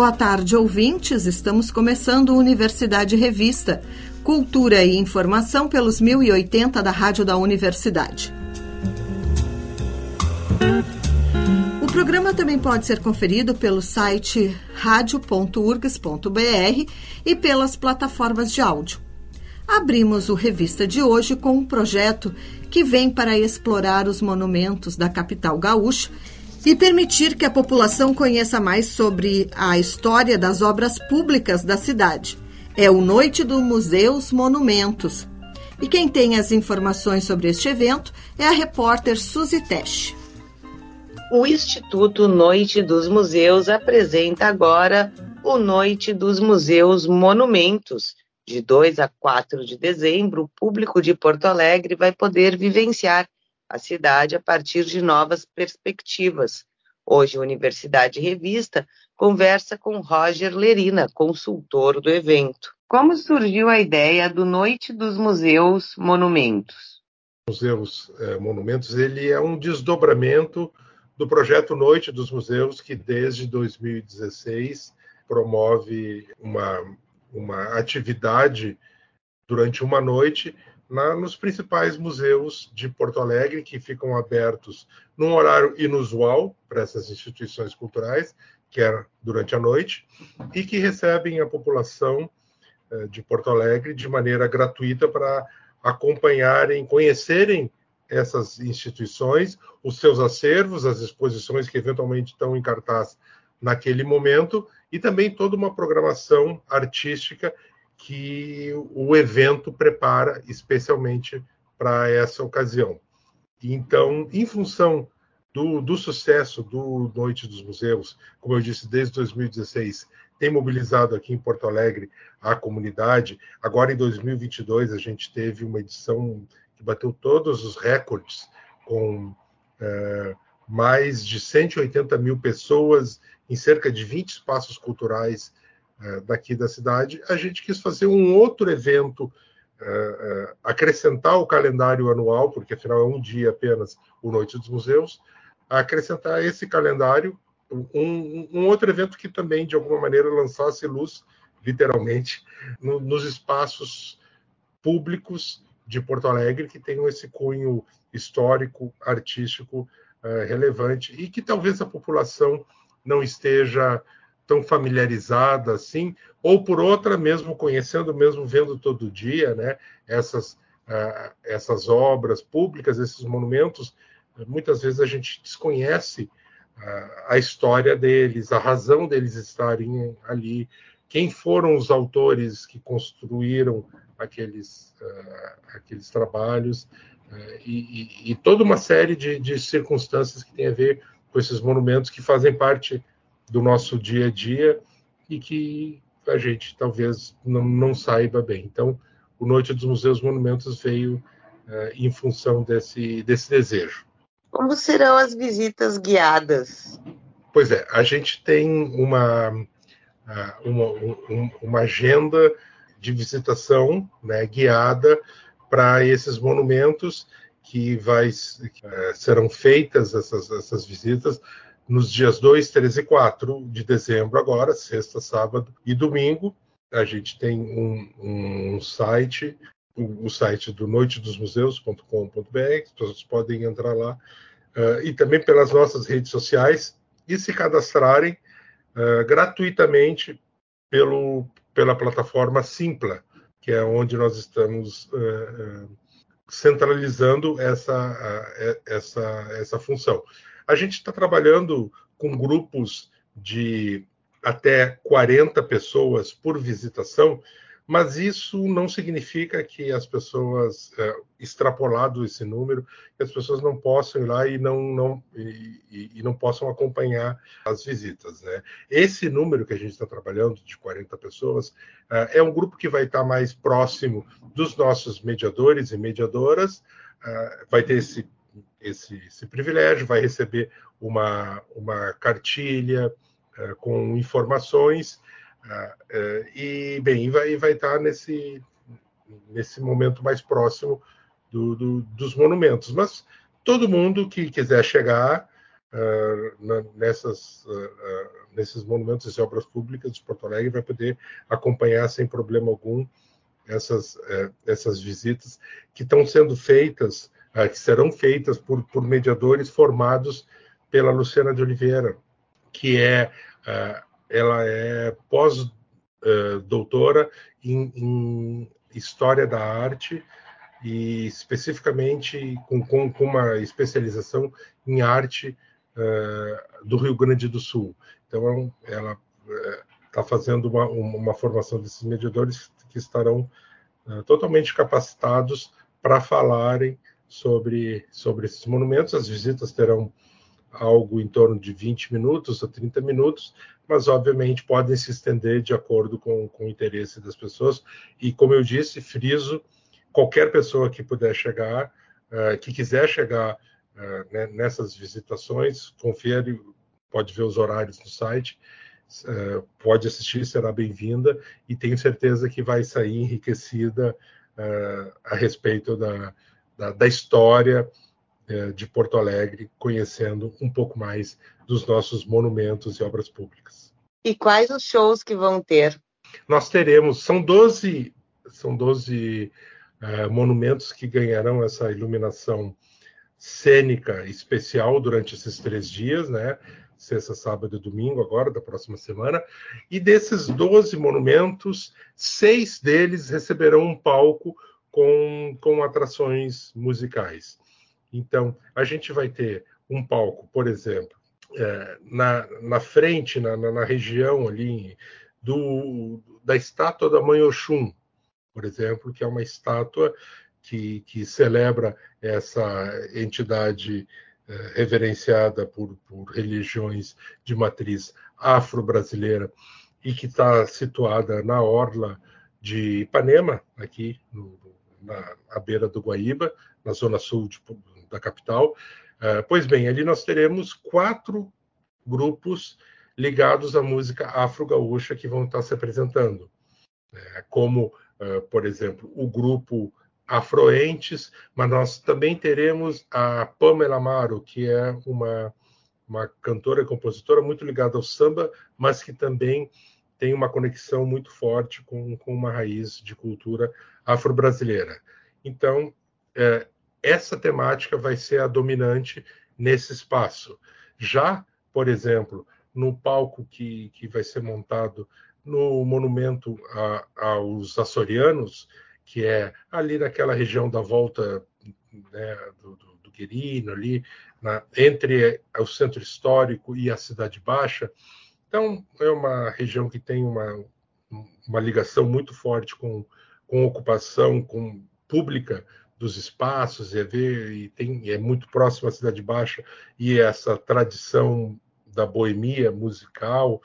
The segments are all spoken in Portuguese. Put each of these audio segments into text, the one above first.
Boa tarde, ouvintes. Estamos começando Universidade Revista, cultura e informação pelos 1080 da Rádio da Universidade. Programa também pode ser conferido pelo site radio.urgs.br e pelas plataformas de áudio. Abrimos o Revista de hoje com um projeto que vem para explorar os monumentos da capital gaúcha e permitir que a população conheça mais sobre a história das obras públicas da cidade. É o Noite do Museus Monumentos. E quem tem as informações sobre este evento é a repórter Suzy Tesch. O Instituto Noite dos Museus apresenta agora o Noite dos Museus Monumentos. De 2 a 4 de dezembro, o público de Porto Alegre vai poder vivenciar a cidade a partir de novas perspectivas. Hoje, a Universidade Revista conversa com Roger Lerina, consultor do evento. Como surgiu a ideia do Noite dos Museus Monumentos? Museus é, Monumentos ele é um desdobramento do projeto Noite dos Museus, que desde 2016 promove uma, uma atividade durante uma noite na, nos principais museus de Porto Alegre, que ficam abertos num horário inusual para essas instituições culturais, que é durante a noite, e que recebem a população eh, de Porto Alegre de maneira gratuita para acompanharem, conhecerem essas instituições, os seus acervos, as exposições que eventualmente estão em cartaz naquele momento, e também toda uma programação artística que o evento prepara especialmente para essa ocasião. Então, em função do, do, sucesso do Noite dos Museus, como eu disse, desde 2016, tem mobilizado aqui em Porto Alegre a comunidade. Agora, em 2022, a gente teve uma edição que bateu todos os recordes, com é, mais de 180 mil pessoas em cerca de 20 espaços culturais é, daqui da cidade, a gente quis fazer um outro evento, é, é, acrescentar o calendário anual, porque afinal é um dia apenas o Noite dos Museus, acrescentar esse calendário, um, um outro evento que também, de alguma maneira, lançasse luz, literalmente, no, nos espaços públicos de Porto Alegre, que tenham esse cunho histórico, artístico relevante, e que talvez a população não esteja tão familiarizada assim, ou por outra, mesmo conhecendo, mesmo vendo todo dia, né, essas, uh, essas obras públicas, esses monumentos, muitas vezes a gente desconhece uh, a história deles, a razão deles estarem ali, quem foram os autores que construíram aqueles, uh, aqueles trabalhos, e, e, e, toda uma série de, de circunstâncias que tem a ver com esses monumentos que fazem parte do nosso dia a dia e que a gente talvez não, não saiba bem. Então, o Noite dos Museus Monumentos veio uh, em função desse, desse desejo. Como serão as visitas guiadas? Pois é, a gente tem uma, uma, uma agenda de visitação né, guiada para esses monumentos que vai, uh, serão feitas essas, essas visitas nos dias 2, 3 e 4 de dezembro, agora, sexta, sábado e domingo. A gente tem um, um site, o, o, site do noitedosmuseus.com.br, as pessoas podem entrar lá, uh, e também pelas nossas redes sociais, e se cadastrarem uh, gratuitamente pelo, pela plataforma Simpla, que é onde nós estamos uh, centralizando essa, essa, essa função. A gente está trabalhando com grupos de até 40 pessoas por visitação, mas isso não significa que as pessoas, é, extrapolado esse número, que as pessoas não possam ir lá e não, não, e, e não possam acompanhar as visitas. Né? Esse número que a gente está trabalhando, de 40 pessoas, é, é um grupo que vai estar mais próximo dos nossos mediadores e mediadoras, é, vai ter esse esse, esse privilégio, vai receber uma, uma cartilha uh, com informações Uh, e, bem, vai, vai estar nesse, nesse momento mais próximo do, do, dos monumentos. Mas todo mundo que quiser chegar uh, na, nessas, uh, nesses monumentos e obras públicas de Porto Alegre vai poder acompanhar sem problema algum essas, uh, essas visitas que estão sendo feitas, que serão feitas por, por mediadores formados pela Luciana de Oliveira, que é ela é pós-doutora em, em História da Arte e especificamente com, com, com uma especialização em arte uh, do Rio Grande do Sul. Então, ela está uh, fazendo uma, uma, formação desses mediadores que estarão uh, totalmente capacitados para falarem sobre, sobre esses monumentos. As visitas terão algo em torno de 20 minutos a 30 minutos, mas obviamente podem se estender de acordo com, com o interesse das pessoas. E como eu disse, friso qualquer pessoa que puder chegar, uh, que quiser chegar uh, né, nessas visitações, confere, pode ver os horários no site, uh, pode assistir, será bem-vinda e tenho certeza que vai sair enriquecida a respeito da, da, da história de Porto Alegre, conhecendo um pouco mais dos nossos monumentos e obras públicas. E quais os shows que vão ter? Nós teremos, são 12, são 12 é, monumentos que ganharão essa iluminação cênica especial durante esses três dias, né? Sexta, sábado e domingo, agora, da próxima semana. E desses 12 monumentos, seis deles receberão um palco com, com atrações musicais. Então, a gente vai ter um palco, por exemplo, é, na, na frente, na, na, na região ali do, da estátua da Mãe Oxum, por exemplo, que é uma estátua que, que celebra essa entidade eh, reverenciada por, por religiões de matriz afro-brasileira e que está situada na orla de Ipanema, aqui no, na à beira do Guaíba, na zona sul de, da capital. Uh, pois bem, ali nós teremos quatro grupos ligados à música afro-gaúcha que vão estar se apresentando, né, como uh, por exemplo, o grupo Afroentes, mas nós também teremos a Pamela Amaro, que é uma, uma cantora e compositora muito ligada ao samba, mas que também tem uma conexão muito forte com, com uma raiz de cultura afro-brasileira. Então, é, essa temática vai ser a dominante nesse espaço. Já, por exemplo, no palco que, que vai ser montado no monumento a, aos açorianos, que é ali naquela região da volta né, do, do, do Quirino, ali na, entre o centro histórico e a Cidade Baixa. Então, é uma região que tem uma, uma ligação muito forte com, com ocupação com pública dos espaços, é ver, e tem, é muito próximo à Cidade Baixa, e essa tradição da boemia musical,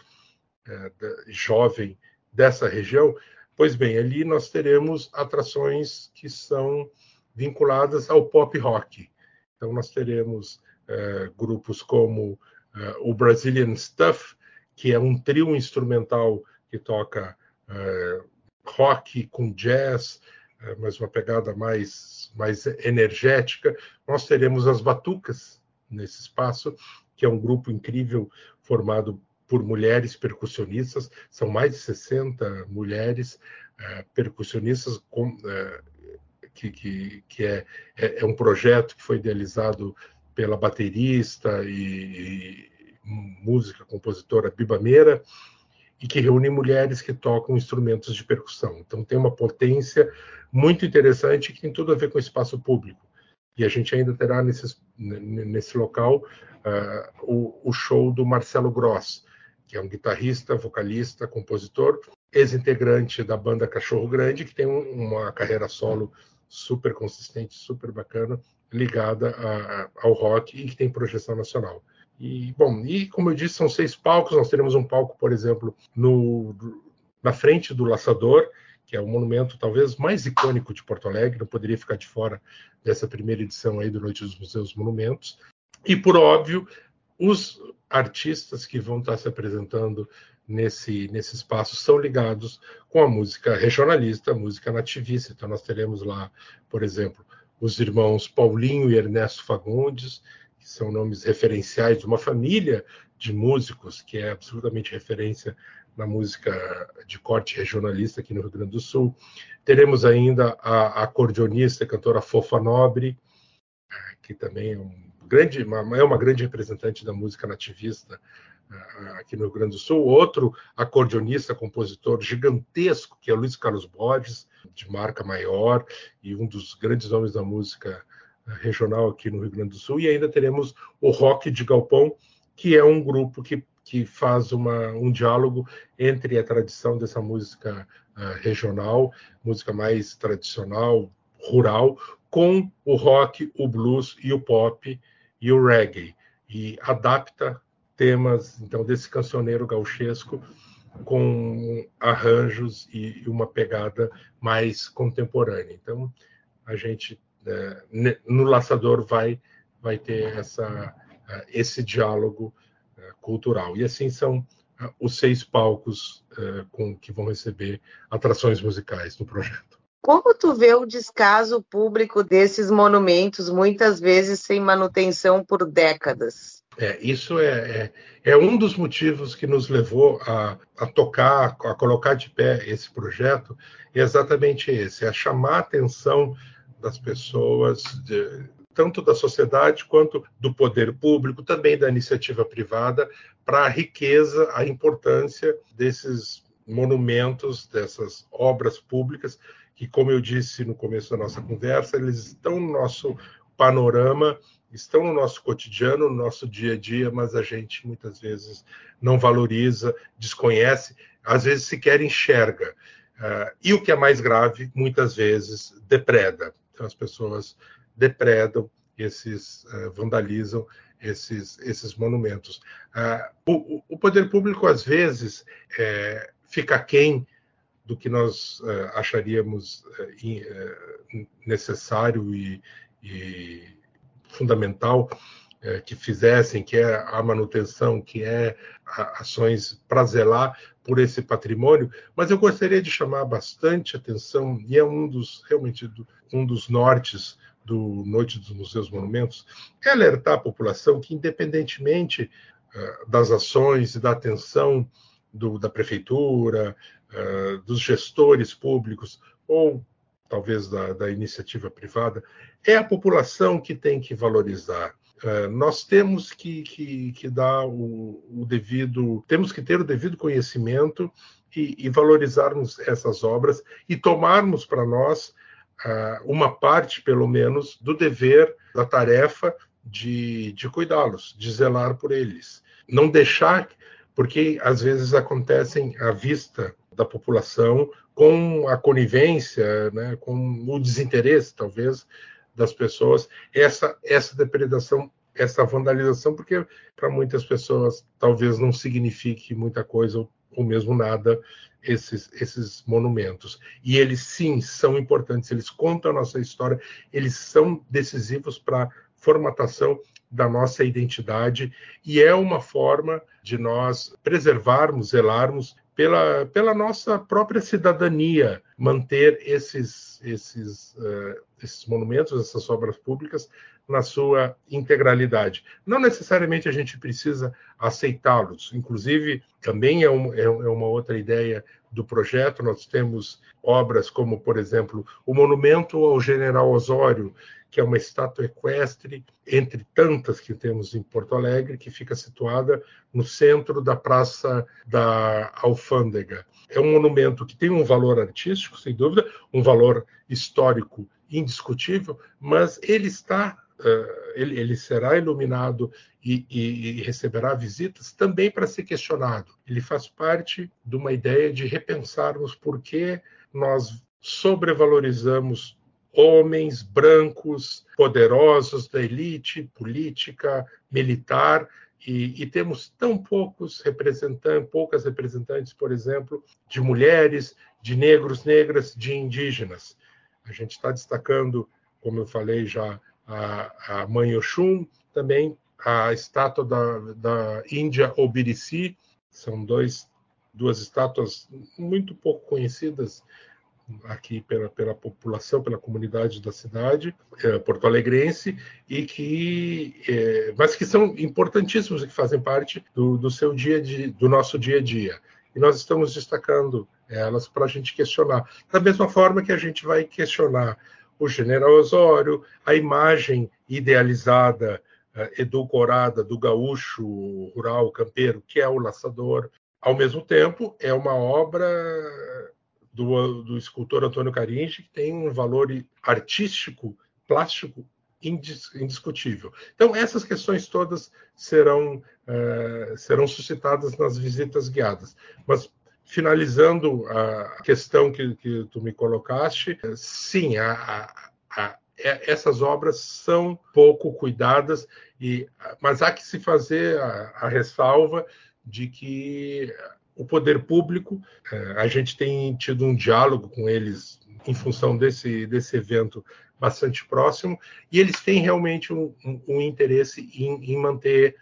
é, jovem dessa região, pois bem, ali nós teremos atrações que são vinculadas ao pop rock. Então, nós teremos é, grupos como é, o Brazilian Stuff, que é um trio instrumental que toca é, rock com jazz, mas uma pegada mais, mais energética. Nós teremos as Batucas nesse espaço, que é um grupo incrível formado por mulheres percussionistas, são mais de 60 mulheres uh, percussionistas com, uh, que, que, que é, é, é, um projeto que foi idealizado pela baterista e, e música compositora Biba Meira e que reúne mulheres que tocam instrumentos de percussão. Então tem uma potência muito interessante que tem tudo a ver com o espaço público. E a gente ainda terá nesse, local uh, o, o, show do Marcelo Gross, que é um guitarrista, vocalista, compositor, ex-integrante da banda Cachorro Grande, que tem um, uma carreira solo super consistente, super bacana, ligada a, ao rock e que tem projeção nacional. E, bom, e como eu disse, são seis palcos. Nós teremos um palco, por exemplo, no, na frente do Laçador, que é o monumento talvez mais icônico de Porto Alegre, não poderia ficar de fora dessa primeira edição aí do Noite dos Museus Monumentos. E, por óbvio, os artistas que vão estar se apresentando nesse, nesse espaço são ligados com a música regionalista, a música nativista. Então, nós teremos lá, por exemplo, os irmãos Paulinho e Ernesto Fagundes, que são nomes referenciais de uma família de músicos que é absolutamente referência na música de corte regionalista aqui no Rio Grande do Sul. Teremos ainda a, acordeonista e cantora Fofa Nobre, que também é, um grande, uma, é uma grande representante da música nativista aqui no Rio Grande do Sul. Outro acordeonista, compositor gigantesco, que é Luiz Carlos Borges, de marca maior e um dos grandes nomes da música regional aqui no Rio Grande do Sul. E ainda teremos o Rock de Galpão, que é um grupo que, que faz uma, um diálogo entre a tradição dessa música uh, regional, música mais tradicional, rural, com o rock, o blues e o pop e o reggae. E adapta temas então desse cancioneiro gauchesco com arranjos e uma pegada mais contemporânea. Então a gente no laçador vai vai ter essa esse diálogo cultural e assim são os seis palcos com que vão receber atrações musicais no projeto. Como tu vê o descaso público desses monumentos, muitas vezes sem manutenção por décadas? É, isso é, é, é, um dos motivos que nos levou a, a tocar, a colocar de pé esse projeto, é exatamente esse, é chamar a atenção das pessoas, de, tanto da sociedade quanto do poder público, também da iniciativa privada, para a riqueza, a importância desses monumentos, dessas obras públicas, que, como eu disse no começo da nossa conversa, eles estão no nosso panorama estão no nosso cotidiano, no nosso dia a dia, mas a gente muitas vezes não valoriza, desconhece, às vezes sequer enxerga. Uh, e o que é mais grave, muitas vezes depreda. Então as pessoas depredam esses, uh, vandalizam esses, esses monumentos. Uh, o, o, poder público, às vezes, é, fica quem do que nós acharíamos necessário e, e fundamental é, que fizessem, que é a manutenção, que é ações para zelar por esse patrimônio, mas eu gostaria de chamar bastante atenção, e é um dos, realmente, um dos nortes do Noite dos Museus Monumentos, é alertar a população que, independentemente uh, das ações e da atenção do, da prefeitura, uh, dos gestores públicos ou talvez da, da iniciativa privada, é a população que tem que valorizar. Uh, nós temos que, que, que dar o, o, devido, temos que ter o devido conhecimento e, e valorizarmos essas obras e tomarmos para nós uh, uma parte, pelo menos, do dever, da tarefa de, de cuidá-los, de zelar por eles. Não deixar, porque às vezes acontecem à vista da população com a conivência, né, com o desinteresse, talvez, das pessoas, essa, essa depredação, essa vandalização, porque para muitas pessoas talvez não signifique muita coisa ou, mesmo nada esses, esses monumentos. E eles, sim, são importantes, eles contam a nossa história, eles são decisivos para a formatação da nossa identidade e é uma forma de nós preservarmos, zelarmos pela, pela nossa própria cidadania, manter esses, esses, uh, esses monumentos, essas obras públicas, na sua integralidade. Não necessariamente a gente precisa aceitá-los, inclusive, também é, um, é, é uma outra ideia do projeto. Nós temos obras como, por exemplo, o Monumento ao General Osório, que é uma estátua equestre, entre tantas que temos em Porto Alegre, que fica situada no centro da Praça da Alfândega. É um monumento que tem um valor artístico, sem dúvida, um valor histórico indiscutível, mas ele está Uh, ele, ele, será iluminado e, e, e, receberá visitas também para ser questionado. Ele faz parte de uma ideia de repensarmos por que nós sobrevalorizamos homens brancos, poderosos da elite política, militar, e, e, temos tão poucos representantes, poucas representantes, por exemplo, de mulheres, de negros, negras, de indígenas. A gente está destacando, como eu falei já, a, a Mãe Oxum, também a estátua da, da Índia Obirici, são dois duas estátuas muito pouco conhecidas aqui pela, pela população, pela comunidade da cidade é, porto-alegrense e que, é, mas que são importantíssimos e que fazem parte do, do seu dia de, do nosso dia a dia. E nós estamos destacando elas para a gente questionar, da mesma forma que a gente vai questionar o General Osório, a imagem idealizada, é, edulcorada do gaúcho rural campeiro, que é o laçador. Ao mesmo tempo, é uma obra do, do escultor Antônio Caringi, que tem um valor artístico, plástico indiscutível. Então, essas questões todas serão, uh, serão suscitadas nas visitas guiadas. Mas, finalizando a questão que, que tu me colocaste, sim, a, a, a, é, essas obras são pouco cuidadas, e, mas há que se fazer a ressalva de que o poder público. É, a gente tem tido um diálogo com eles em função desse, desse evento bastante próximo, e eles têm realmente um, um, um interesse em, em, manter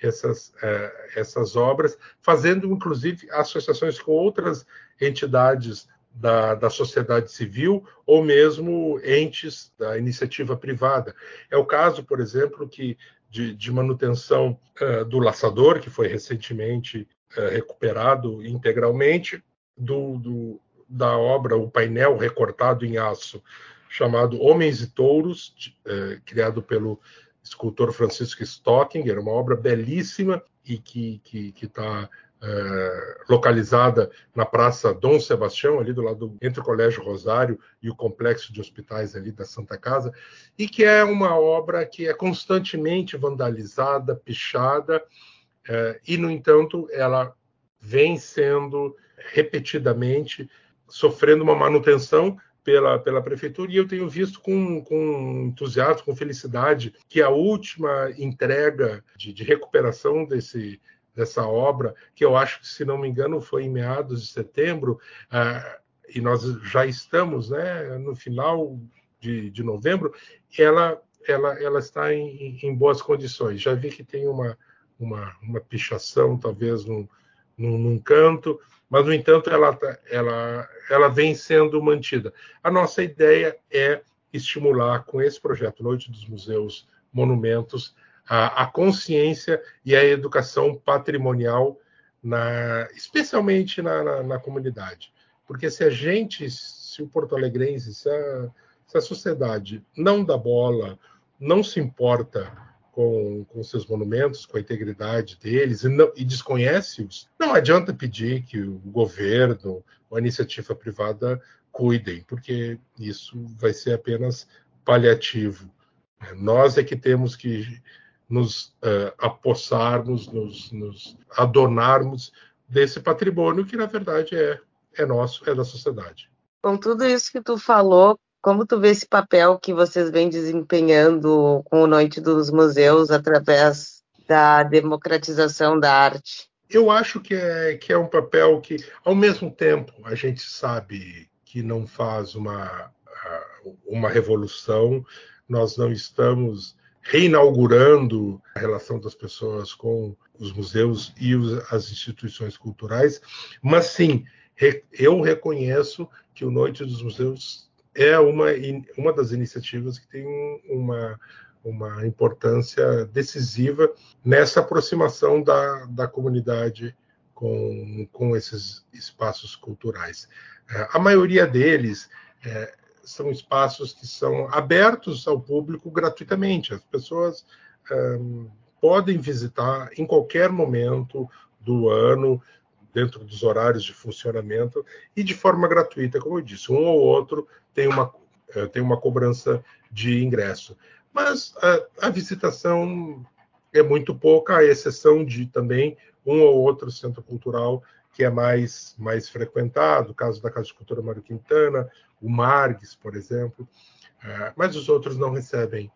essas, uh, essas obras, fazendo inclusive associações com outras entidades da, da sociedade civil ou mesmo entes da iniciativa privada. É o caso, por exemplo, que de, de manutenção uh, do laçador, que foi recentemente é, recuperado integralmente do, do, da obra, o painel recortado em aço, chamado Homens e Touros, é, criado pelo escultor Francisco Stocking, era uma obra belíssima e que está que, tá, é, localizada na Praça Dom Sebastião, ali do lado entre o Colégio Rosário e o complexo de hospitais ali da Santa Casa, e que é uma obra que é constantemente vandalizada, pichada, e, no entanto, ela vem sendo repetidamente sofrendo uma manutenção pela, pela prefeitura e eu tenho visto com, com entusiasmo, com felicidade, que a última entrega de, de recuperação desse, dessa obra, que eu acho que, se não me engano, foi em meados de setembro, uh, e nós já estamos né, no final de, de novembro, ela, ela, ela está em, em boas condições. Já vi que tem uma, uma, uma pichação, talvez num, num, num canto, mas, no entanto, ela, tá, ela, ela vem sendo mantida. A nossa ideia é estimular, com esse projeto Noite dos Museus Monumentos, a, a consciência e a educação patrimonial, na, especialmente na, na, na, comunidade. Porque se a gente, se o porto-alegrense, se a, se a sociedade não dá bola, não se importa com, com seus monumentos, com a integridade deles, e, não, e desconhece-os, não adianta pedir que o governo ou a iniciativa privada cuidem, porque isso vai ser apenas paliativo. Nós é que temos que nos uh, apossarmos, nos, nos adornarmos desse patrimônio que, na verdade, é, é nosso, é da sociedade. Com tudo isso que tu falou, como tu vê esse papel que vocês vêm desempenhando com o Noite dos Museus através da democratização da arte? Eu acho que é, que é um papel que, ao mesmo tempo, a gente sabe que não faz uma, uma revolução, nós não estamos reinaugurando a relação das pessoas com os museus e as instituições culturais, mas sim, eu reconheço que o Noite dos Museus é uma, uma das iniciativas que tem uma, uma importância decisiva nessa aproximação da, da comunidade com, com esses espaços culturais. É, a maioria deles é, são espaços que são abertos ao público gratuitamente. As pessoas é, podem visitar em qualquer momento do ano, dentro dos horários de funcionamento e de forma gratuita, como eu disse. Um ou outro tem uma, é, tem uma cobrança de ingresso. Mas a, a visitação é muito pouca, à exceção de também um ou outro centro cultural que é mais, mais frequentado, o caso da Casa de Cultura Mário Quintana, o Margues, por exemplo, é, mas os outros não recebem,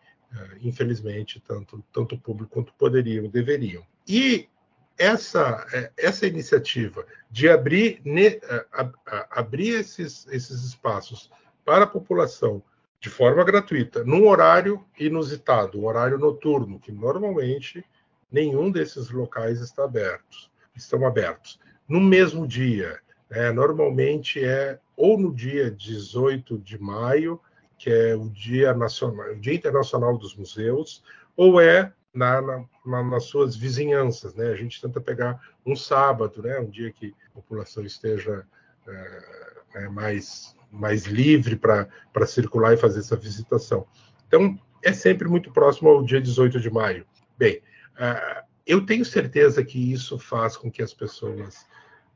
infelizmente, tanto, tanto público quanto poderiam, deveriam. E essa, essa iniciativa de abrir, abrir esses, esses espaços para a população de forma gratuita, num horário inusitado, um horário noturno, que normalmente nenhum desses locais está abertos, estão abertos. no mesmo dia. É, normalmente é ou no dia 18 de maio, que é o Dia Nacional, o Dia Internacional dos Museus, ou é na, na, nas suas vizinhanças, né? A gente tenta pegar um sábado, né? Um dia que a população esteja é, mais mais livre para circular e fazer essa visitação. Então, é sempre muito próximo ao dia 18 de maio. Bem, uh, eu tenho certeza que isso faz com que as pessoas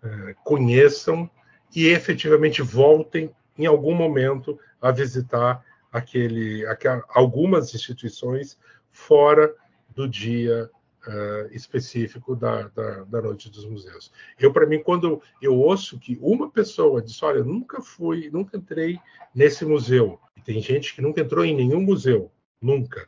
uh, conheçam e efetivamente voltem em algum momento a visitar aquele, aquel, algumas instituições fora do dia uh, específico da, da, da, Noite dos Museus. Eu, para mim, quando eu ouço que uma pessoa diz, olha, nunca fui, nunca entrei nesse museu, e tem gente que nunca entrou em nenhum museu, nunca,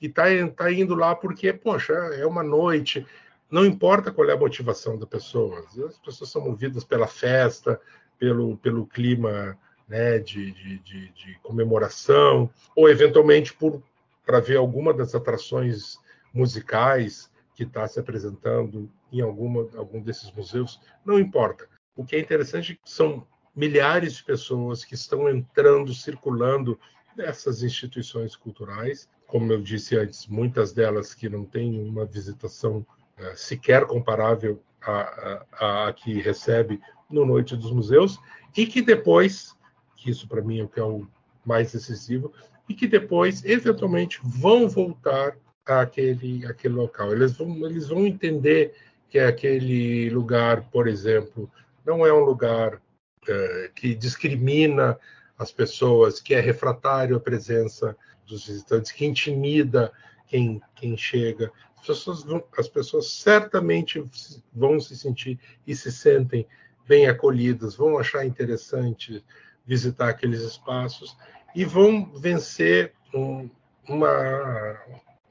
e está tá indo lá porque, poxa, é uma noite, não importa qual é a motivação da pessoa, as pessoas são movidas pela festa, pelo, pelo clima né, de, de, de, de comemoração, ou eventualmente por para ver alguma das atrações musicais que está se apresentando em alguma, algum desses museus, não importa. O que é interessante são milhares de pessoas que estão entrando, circulando nessas instituições culturais. Como eu disse antes, muitas delas que não têm uma visitação uh, sequer comparável à, à, à que recebe no Noite dos Museus, e que depois, que isso para mim é o que é o mais decisivo, e que depois, eventualmente, vão voltar aquele, aquele local. Eles vão, eles vão entender que aquele lugar, por exemplo, não é um lugar uh, que discrimina as pessoas, que é refratário à presença dos visitantes, que intimida quem, quem chega. As pessoas, vão, as pessoas certamente vão se sentir e se sentem bem acolhidas, vão achar interessante visitar aqueles espaços e vão vencer um, uma,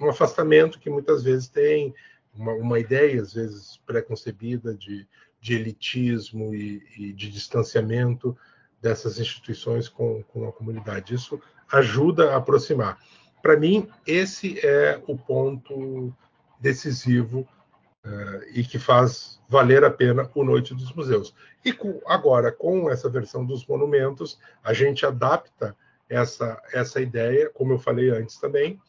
um afastamento que muitas vezes tem uma, uma ideia, às vezes preconcebida, de, de elitismo e, e, de distanciamento dessas instituições com, com a comunidade. Isso ajuda a aproximar. Para mim, esse é o ponto decisivo uh, e que faz valer a pena o Noite dos Museus. E com, agora, com essa versão dos monumentos, a gente adapta essa, essa ideia, como eu falei antes também,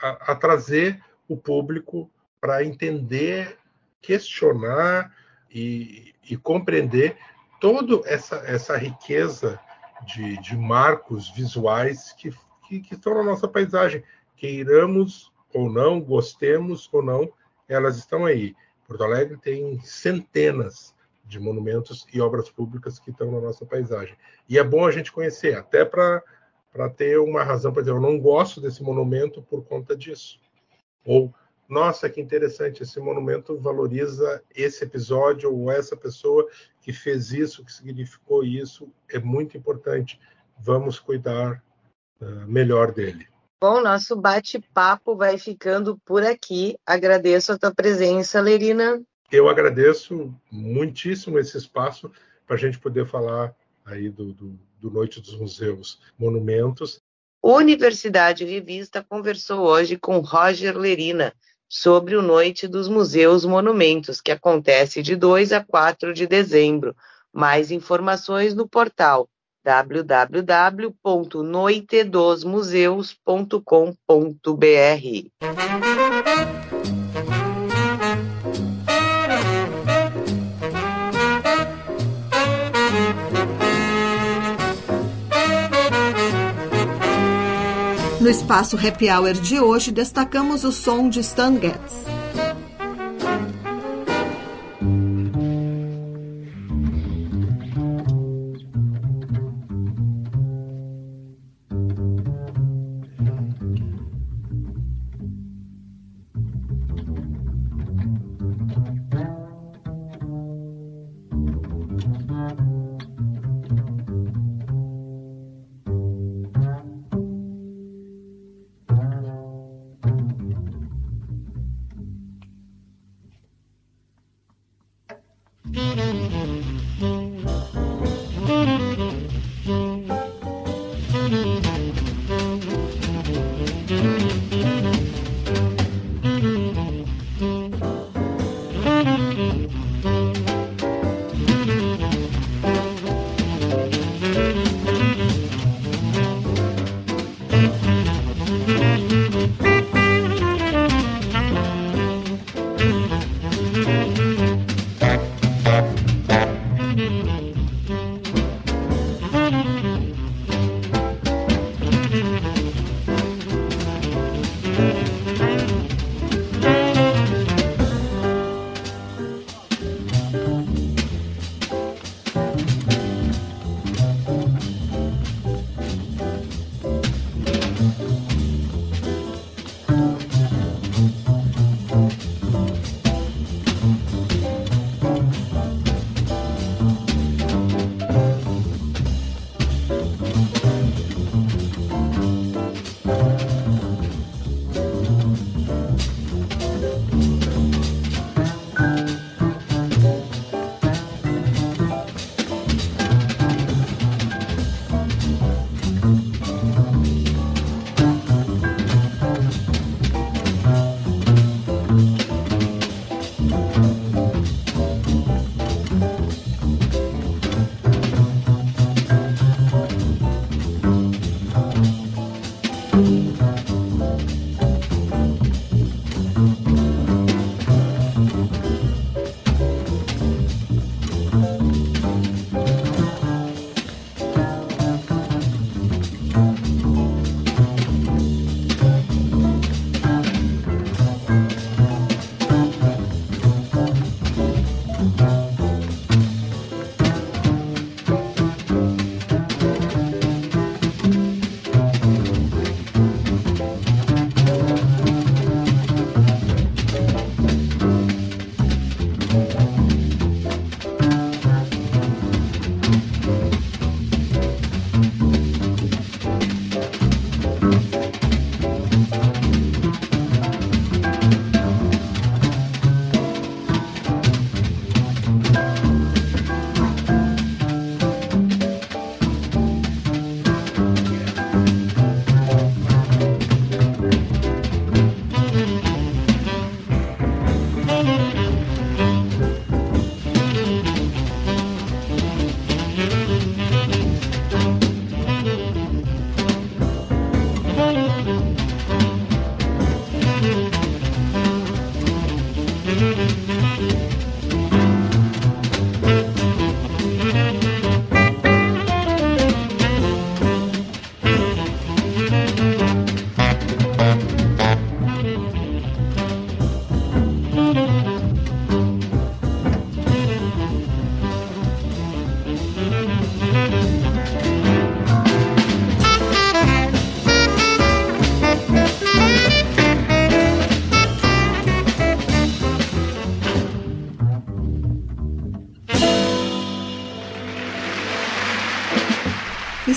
a, trazer o público para entender, questionar e, e, compreender toda essa, essa riqueza de, de marcos visuais que, que, que estão na nossa paisagem. Queiramos ou não, gostemos ou não, elas estão aí. Porto Alegre tem centenas de monumentos e obras públicas que estão na nossa paisagem. E é bom a gente conhecer, até para para ter uma razão para dizer, eu não gosto desse monumento por conta disso. Ou, nossa, que interessante, esse monumento valoriza esse episódio ou essa pessoa que fez isso, que significou isso, é muito importante. Vamos cuidar uh, melhor dele. Bom, nosso bate-papo vai ficando por aqui. Agradeço a tua presença, Lerina. Eu agradeço muitíssimo esse espaço para a gente poder falar aí do, do, do Noite dos Museus Monumentos. Universidade Revista conversou hoje com Roger Lerina sobre o Noite dos Museus Monumentos, que acontece de 2 a 4 de dezembro. Mais informações no portal www.noitedosmuseus.com.br. No espaço Happy Hour de hoje, destacamos o som de Stan Getz.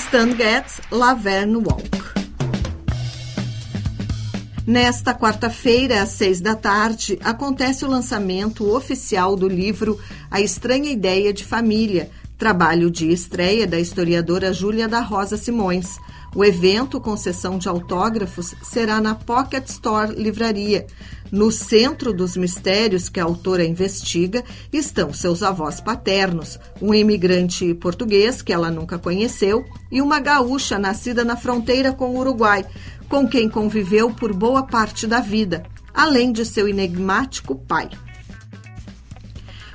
Stan Getz, Laverne Walk. Nesta quarta-feira, às seis da tarde, acontece o lançamento oficial do livro A Estranha Ideia de Família, trabalho de estreia da historiadora Júlia da Rosa Simões. O evento, com sessão de autógrafos, será na Pocket Store Livraria. No centro dos mistérios que a autora investiga estão seus avós paternos, um imigrante português que ela nunca conheceu e uma gaúcha nascida na fronteira com o Uruguai, com quem conviveu por boa parte da vida, além de seu enigmático pai.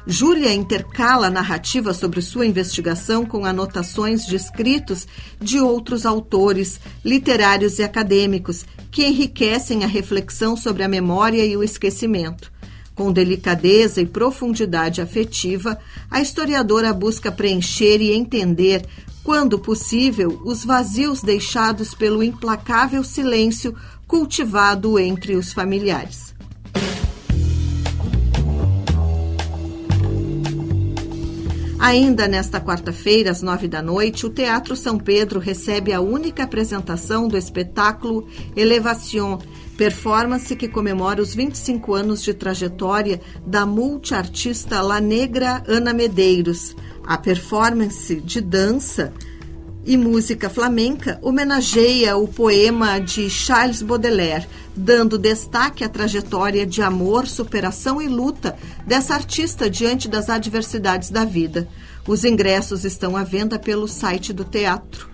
Júlia intercala a narrativa sobre sua investigação com anotações de escritos de outros autores, literários e acadêmicos, que enriquecem a reflexão sobre a memória e o esquecimento. Com delicadeza e profundidade afetiva, a historiadora busca preencher e entender, quando possível, os vazios deixados pelo implacável silêncio cultivado entre os familiares. Ainda nesta quarta-feira, às nove da noite, o Teatro São Pedro recebe a única apresentação do espetáculo Elevation, performance que comemora os 25 anos de trajetória da multiartista La Negra Ana Medeiros. A performance de dança e música flamenca homenageia o poema de Charles Baudelaire, dando destaque à trajetória de amor, superação e luta dessa artista diante das adversidades da vida. Os ingressos estão à venda pelo site do teatro.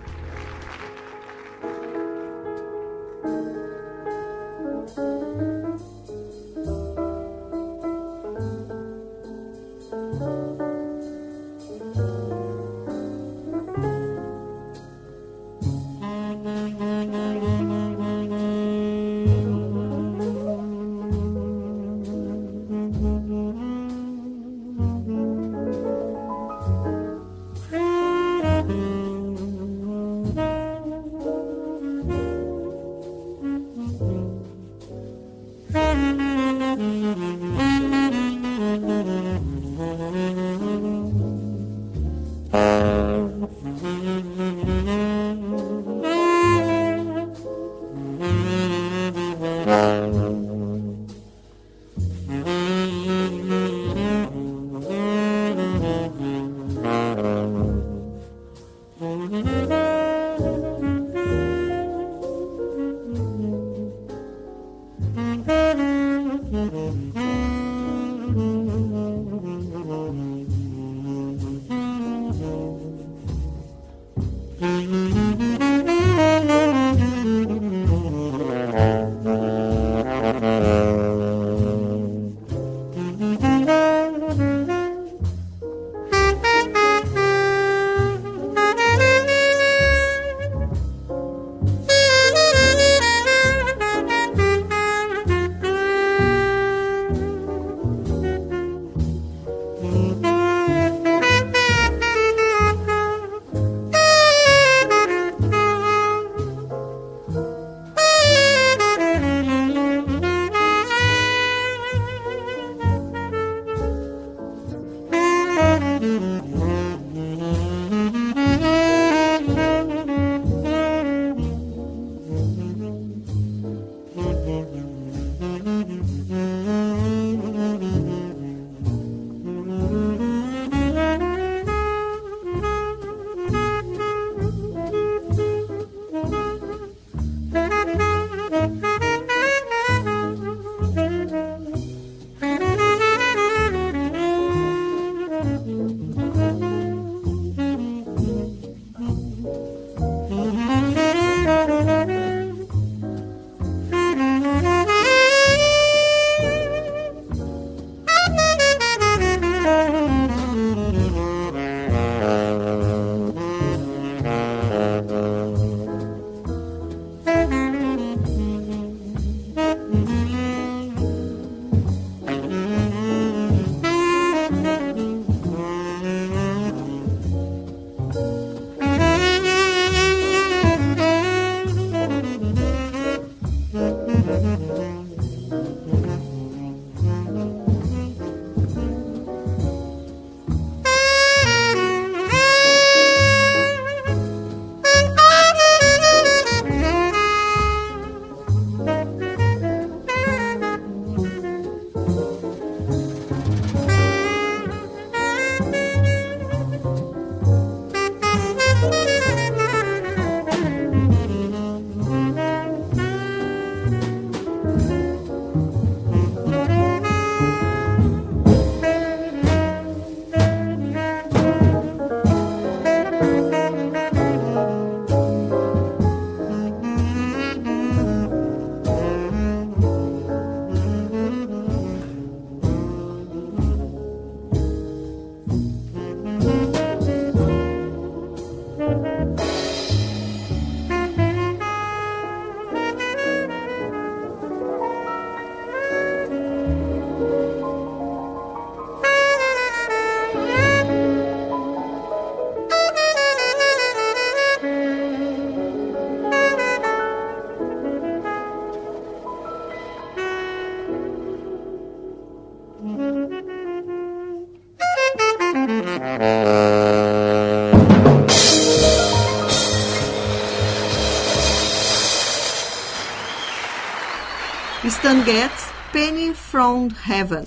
Stan Getz, Penny from Heaven.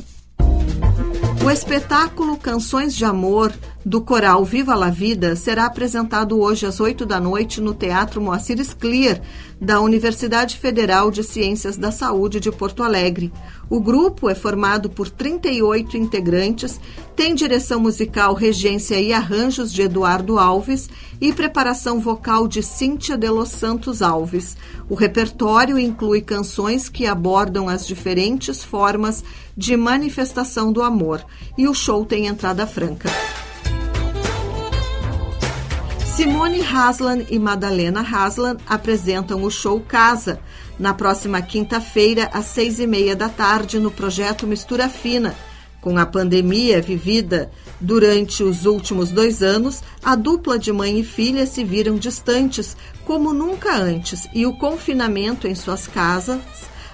O espetáculo Canções de Amor do coral Viva la Vida será apresentado hoje às 8 da noite no Teatro Moacir Scliar, da Universidade Federal de Ciências da Saúde de Porto Alegre. O grupo é formado por 38 integrantes, tem direção musical, regência e arranjos de Eduardo Alves e preparação vocal de Cíntia de los Santos Alves. O repertório inclui canções que abordam as diferentes formas de manifestação do amor e o show tem entrada franca. Simone Haslan e Madalena Haslan apresentam o show Casa na próxima quinta-feira, às seis e meia da tarde, no projeto Mistura Fina. Com a pandemia vivida durante os últimos dois anos, a dupla de mãe e filha se viram distantes como nunca antes e o confinamento em suas casas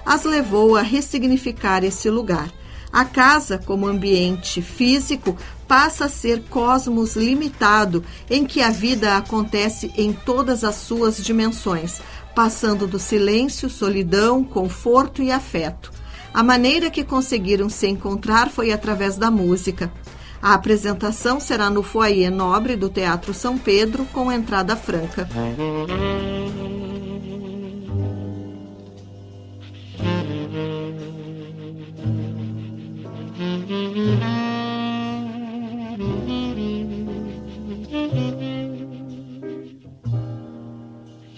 as levou a ressignificar esse lugar. A casa, como ambiente físico, passa a ser cosmos limitado, em que a vida acontece em todas as suas dimensões, passando do silêncio, solidão, conforto e afeto. A maneira que conseguiram se encontrar foi através da música. A apresentação será no Foyer Nobre do Teatro São Pedro, com entrada franca.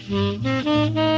Uhum.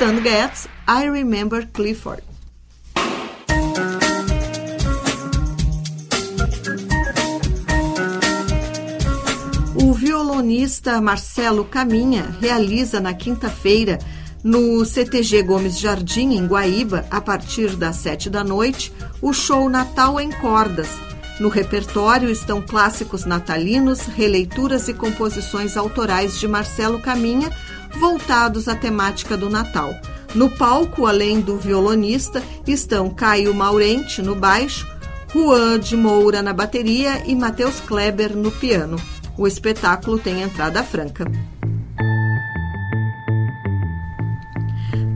Stan Getz, I Remember Clifford. O violonista Marcelo Caminha realiza na quinta-feira, no CTG Gomes Jardim, em Guaíba, a partir das sete da noite, o show Natal em Cordas. No repertório estão clássicos natalinos, releituras e composições autorais de Marcelo Caminha, voltados à temática do Natal. No palco, além do violonista, estão Caio Maurente no baixo, Juan de Moura na bateria e Matheus Kleber no piano. O espetáculo tem entrada franca.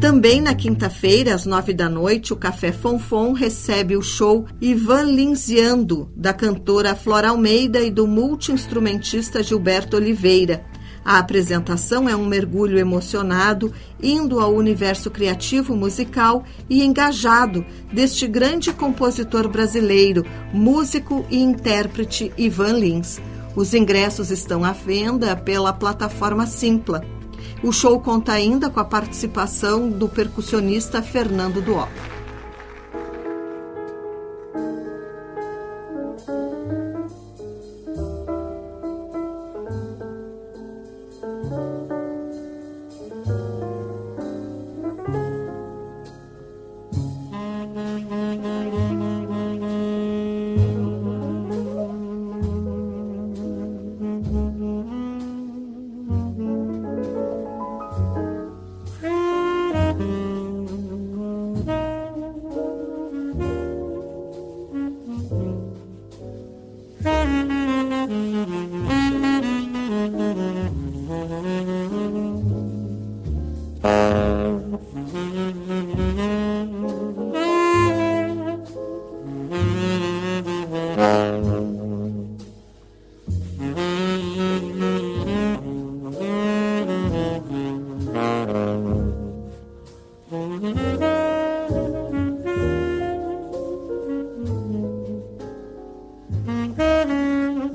Também na quinta-feira, às nove da noite, o Café Fonfon recebe o show Ivan Linziando, da cantora Flora Almeida e do multiinstrumentista Gilberto Oliveira. A apresentação é um mergulho emocionado, indo ao universo criativo musical e engajado deste grande compositor brasileiro, músico e intérprete Ivan Lins. Os ingressos estão à venda pela plataforma Simpla. O show conta ainda com a participação do percussionista Fernando Duó.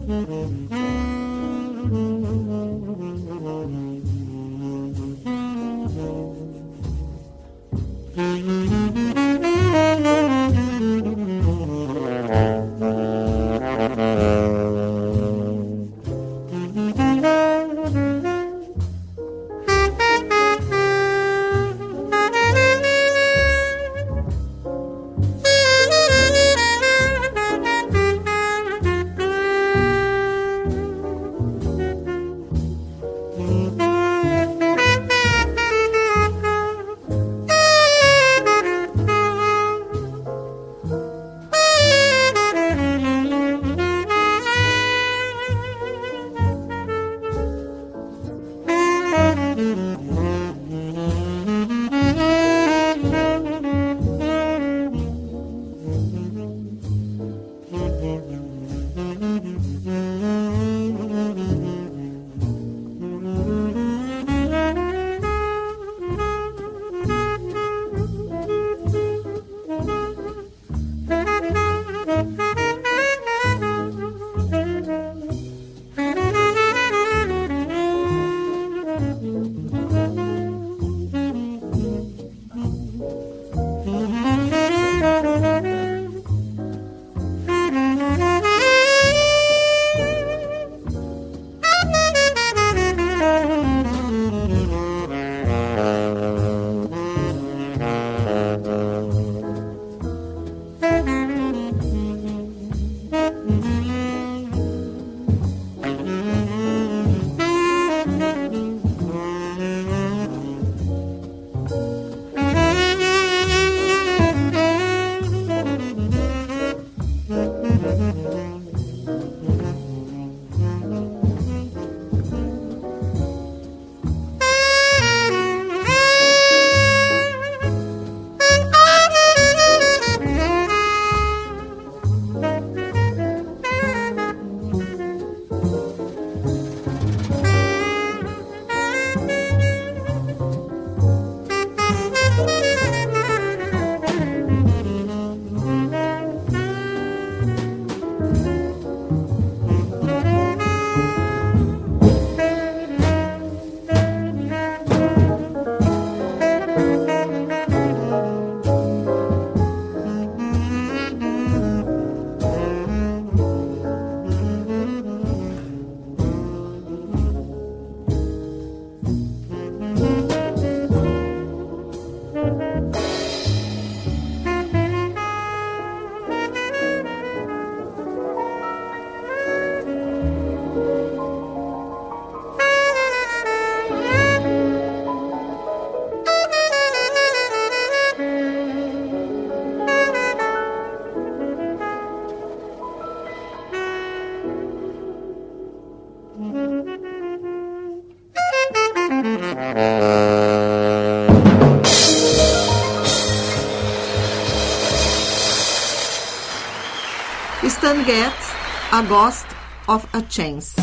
Mm-hmm. Stan Getz, A Ghost of a Chance.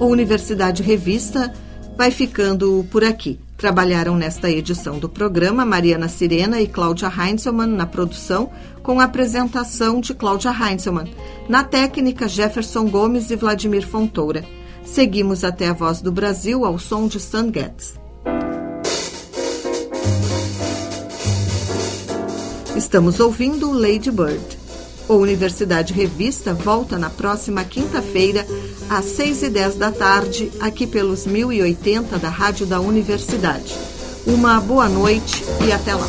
O Universidade Revista vai ficando por aqui. Trabalharam nesta edição do programa Mariana Sirena e Cláudia Heinzelmann na produção, com a apresentação de Cláudia Heinzelmann. Na técnica, Jefferson Gomes e Vladimir Fontoura. Seguimos até a Voz do Brasil ao som de Stan Getz. Estamos ouvindo Lady Bird. O Universidade Revista volta na próxima quinta-feira, às 6 e 10 da tarde, aqui pelos 1080 da Rádio da Universidade. Uma boa noite e até lá.